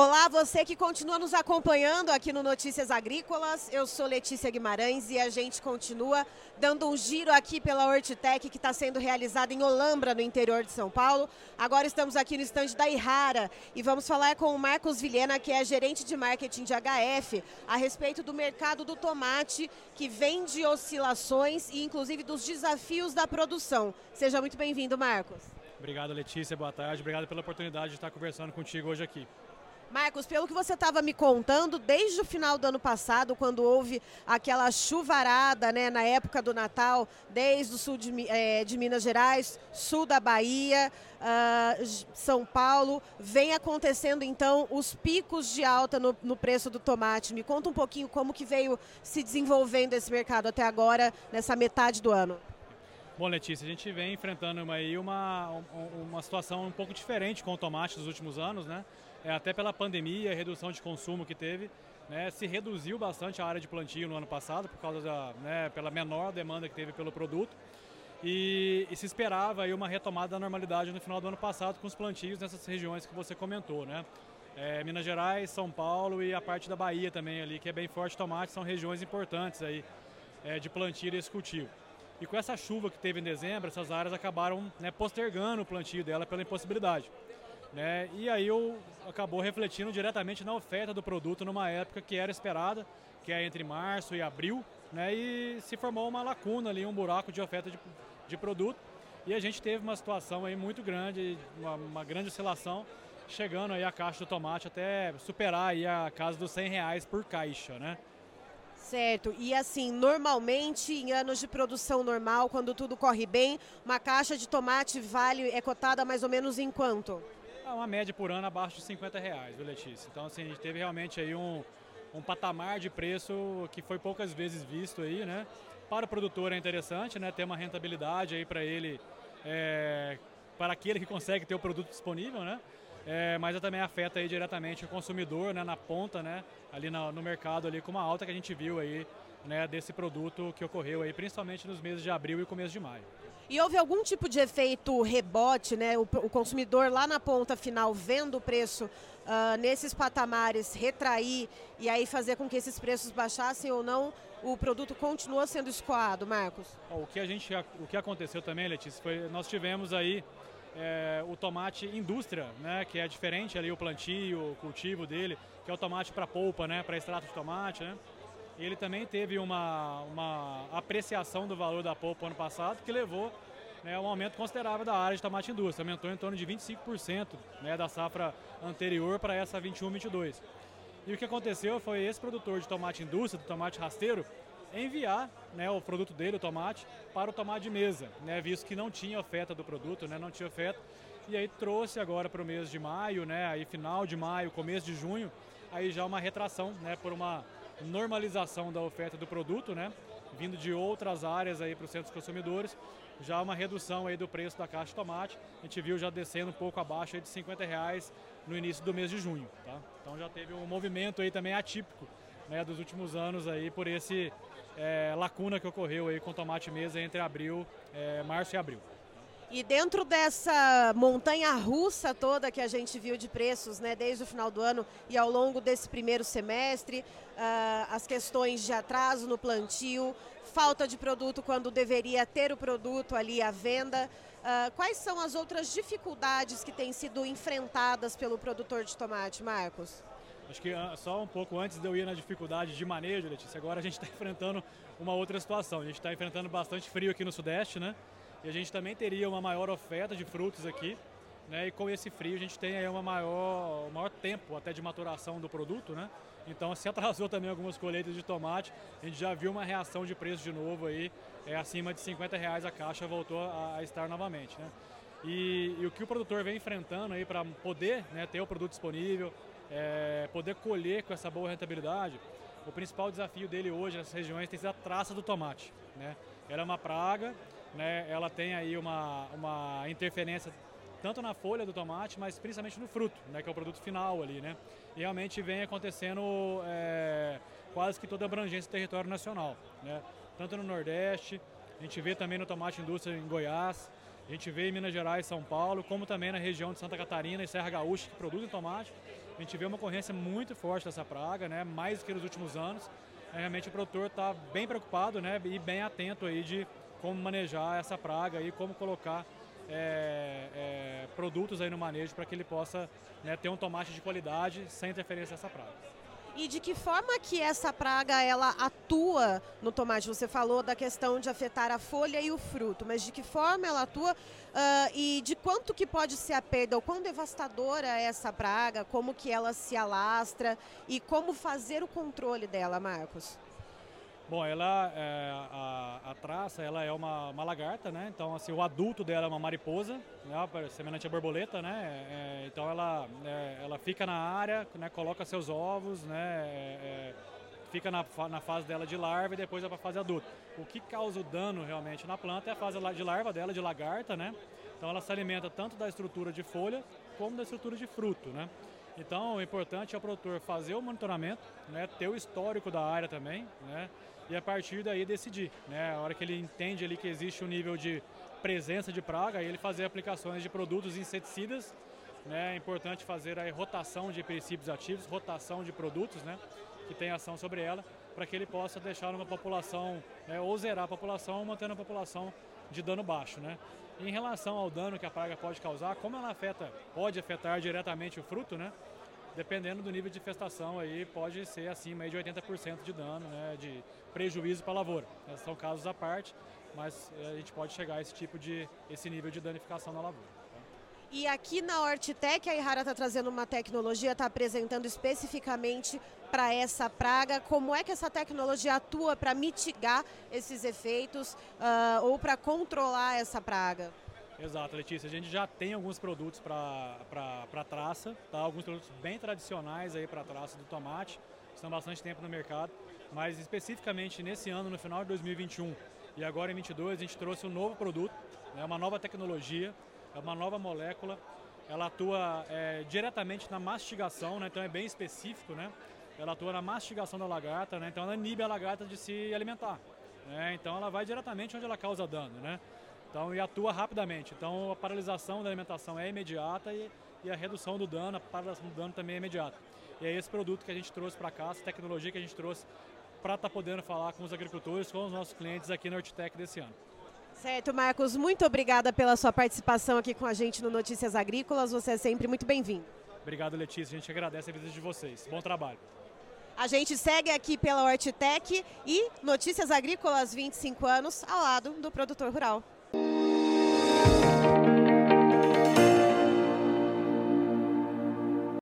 Olá, você que continua nos acompanhando aqui no Notícias Agrícolas. Eu sou Letícia Guimarães e a gente continua dando um giro aqui pela Hortitec que está sendo realizada em Olambra, no interior de São Paulo. Agora estamos aqui no estande da Irara e vamos falar com o Marcos Vilhena, que é gerente de marketing de HF, a respeito do mercado do tomate que vem de oscilações e inclusive dos desafios da produção. Seja muito bem-vindo, Marcos. Obrigado, Letícia. Boa tarde. Obrigado pela oportunidade de estar conversando contigo hoje aqui. Marcos, pelo que você estava me contando, desde o final do ano passado, quando houve aquela chuvarada né, na época do Natal, desde o sul de, é, de Minas Gerais, sul da Bahia, uh, São Paulo, vem acontecendo então os picos de alta no, no, preço do tomate. Me conta um pouquinho como que veio se desenvolvendo esse mercado até agora, nessa metade do ano. Bom, Letícia, a gente vem enfrentando aí uma, uma situação um pouco diferente com o tomate nos últimos anos, né? É, até pela pandemia, a redução de consumo que teve, né? Se reduziu bastante a área de plantio no ano passado, por causa da, né, pela menor demanda que teve pelo produto. E, e, se esperava aí uma retomada da normalidade no final do ano passado com os plantios nessas regiões que você comentou, né? É, Minas Gerais, São Paulo e a parte da Bahia também ali, que é bem forte tomate, são regiões importantes aí é, de plantio desse cultivo. E com essa chuva que teve em dezembro, essas áreas acabaram né, postergando o plantio dela pela impossibilidade. Né? E aí acabou refletindo diretamente na oferta do produto numa época que era esperada, que é entre março e abril, né? E se formou uma lacuna ali, um buraco de oferta de, de produto. E a gente teve uma situação aí muito grande, uma, uma grande oscilação, chegando aí a caixa do tomate até superar aí a casa dos 100 reais por caixa, né? Certo. E assim, normalmente em anos de produção normal, quando tudo corre bem, uma caixa de tomate vale é cotada mais ou menos em quanto? É uma média por ano abaixo de 50 reais, viu, Letícia? Então, assim, a gente teve realmente aí um, um patamar de preço que foi poucas vezes visto aí, né? Para o produtor é interessante, né? Ter uma rentabilidade aí para ele, é, para aquele que consegue ter o produto disponível, né? É, mas também afeta aí diretamente o consumidor né, na ponta, né, ali no, no mercado ali com uma alta que a gente viu aí né, desse produto que ocorreu aí principalmente nos meses de abril e começo de maio. E houve algum tipo de efeito rebote, né? O, o consumidor lá na ponta final vendo o preço uh, nesses patamares retrair e aí fazer com que esses preços baixassem ou não? O produto continua sendo escoado, Marcos? O que a gente, o que aconteceu também, Letícia, foi nós tivemos aí é, o tomate indústria, né, que é diferente ali o plantio, o cultivo dele, que é o tomate para polpa, né, para extrato de tomate, né. Ele também teve uma, uma apreciação do valor da polpa ano passado, que levou né, um aumento considerável da área de tomate indústria, aumentou em torno de 25% né, da safra anterior para essa 21-22. E o que aconteceu foi esse produtor de tomate indústria, do tomate rasteiro, enviar né, o produto dele, o tomate, para o tomate de mesa, né, visto que não tinha oferta do produto, né, não tinha oferta. E aí trouxe agora para o mês de maio, né, aí final de maio, começo de junho, aí já uma retração, né, por uma normalização da oferta do produto, né, vindo de outras áreas aí para os centros consumidores, já uma redução aí do preço da caixa de tomate. A gente viu já descendo um pouco abaixo aí de 50 reais no início do mês de junho, tá? Então já teve um movimento aí também atípico, né, dos últimos anos aí por esse é, lacuna que ocorreu aí com tomate mesa entre abril, é, março e abril. E dentro dessa montanha russa toda que a gente viu de preços, né, desde o final do ano e ao longo desse primeiro semestre, uh, as questões de atraso no plantio, falta de produto quando deveria ter o produto ali à venda, uh, quais são as outras dificuldades que têm sido enfrentadas pelo produtor de tomate, Marcos? Acho que ah, só um pouco antes de eu ir na dificuldade de manejo, Letícia, agora a gente está enfrentando uma outra situação. A gente está enfrentando bastante frio aqui no Sudeste, né? E a gente também teria uma maior oferta de frutos aqui, né? E com esse frio a gente tem aí uma maior, um maior tempo até de maturação do produto, né? Então se atrasou também algumas colheitas de tomate, a gente já viu uma reação de preço de novo aí, é acima de 50 reais a caixa voltou a, a estar novamente, né? E, e, o que o produtor vem enfrentando aí para poder né, ter o produto disponível, é, poder colher com essa boa rentabilidade, o principal desafio dele hoje nessas regiões tem sido a traça do tomate. Né? Ela é uma praga, né? ela tem aí uma, uma interferência tanto na folha do tomate, mas principalmente no fruto, né? que é o produto final ali. Né? E realmente vem acontecendo é, quase que toda a abrangência do território nacional. Né? Tanto no Nordeste, a gente vê também no tomate indústria em Goiás, a gente vê em Minas Gerais, São Paulo, como também na região de Santa Catarina e Serra Gaúcha, que produzem tomate. A gente vê uma ocorrência muito forte dessa praga, né, mais do que nos últimos anos. É, realmente o produtor está bem preocupado né, e bem atento aí de como manejar essa praga e como colocar é, é, produtos aí no manejo para que ele possa né, ter um tomate de qualidade sem interferência dessa praga. E de que forma que essa praga ela atua no tomate? Você falou da questão de afetar a folha e o fruto, mas de que forma ela atua uh, e de quanto que pode ser a perda, o quão devastadora é essa praga, como que ela se alastra e como fazer o controle dela, Marcos? Bom, ela, é, a, a, traça, ela é uma, uma, lagarta, né? Então, assim, o adulto dela é uma mariposa, né? semelhante à borboleta, né? É, então, ela, é, ela fica na área, né? coloca seus ovos, né? É, é, fica na, na fase dela de larva e depois vai para a fase adulta. O que causa o dano realmente na planta é a fase de larva dela, de lagarta, né? Então, ela se alimenta tanto da estrutura de folha como da estrutura de fruto, né? Então, o importante é o produtor fazer o monitoramento, né? ter o histórico da área também, né? e a partir daí decidir. Né? A hora que ele entende ali que existe um nível de presença de praga, aí ele fazer aplicações de produtos inseticidas. Né? É importante fazer a rotação de princípios ativos, rotação de produtos né? que tem ação sobre ela, para que ele possa deixar uma população, né? ou zerar a população, mantendo a população de dano baixo. Né? Em relação ao dano que a praga pode causar, como ela afeta, pode afetar diretamente o fruto, né? dependendo do nível de infestação aí, pode ser acima de 80% de dano, né, de prejuízo para a lavoura. São casos à parte, mas eh, a gente pode chegar a esse tipo de, esse nível de danificação na lavoura. E aqui na Hortitec, a Ihara está trazendo uma tecnologia, está apresentando especificamente para essa praga. Como é que essa tecnologia atua para mitigar esses efeitos uh, ou para controlar essa praga? Exato, Letícia. A gente já tem alguns produtos para traça, tá? alguns produtos bem tradicionais aí para traça do tomate, estão bastante tempo no mercado, mas especificamente nesse ano, no final de 2021 e agora em 2022, a gente trouxe um novo produto, né? uma nova tecnologia, é uma nova molécula, ela atua é, diretamente na mastigação, né? então é bem específico, né? ela atua na mastigação da lagarta, né? então ela inibe a lagarta de se alimentar. Né? Então ela vai diretamente onde ela causa dano. Né? Então, e atua rapidamente. Então, a paralisação da alimentação é imediata e, e a redução do dano, a paralisação do dano também é imediata. E é esse produto que a gente trouxe para cá, essa tecnologia que a gente trouxe para estar tá podendo falar com os agricultores, com os nossos clientes aqui na Hortitec desse ano. Certo, Marcos, muito obrigada pela sua participação aqui com a gente no Notícias Agrícolas. Você é sempre muito bem-vindo. Obrigado, Letícia. A gente agradece a visita de vocês. Bom trabalho. A gente segue aqui pela Hortitec e Notícias Agrícolas 25 anos ao lado do produtor rural.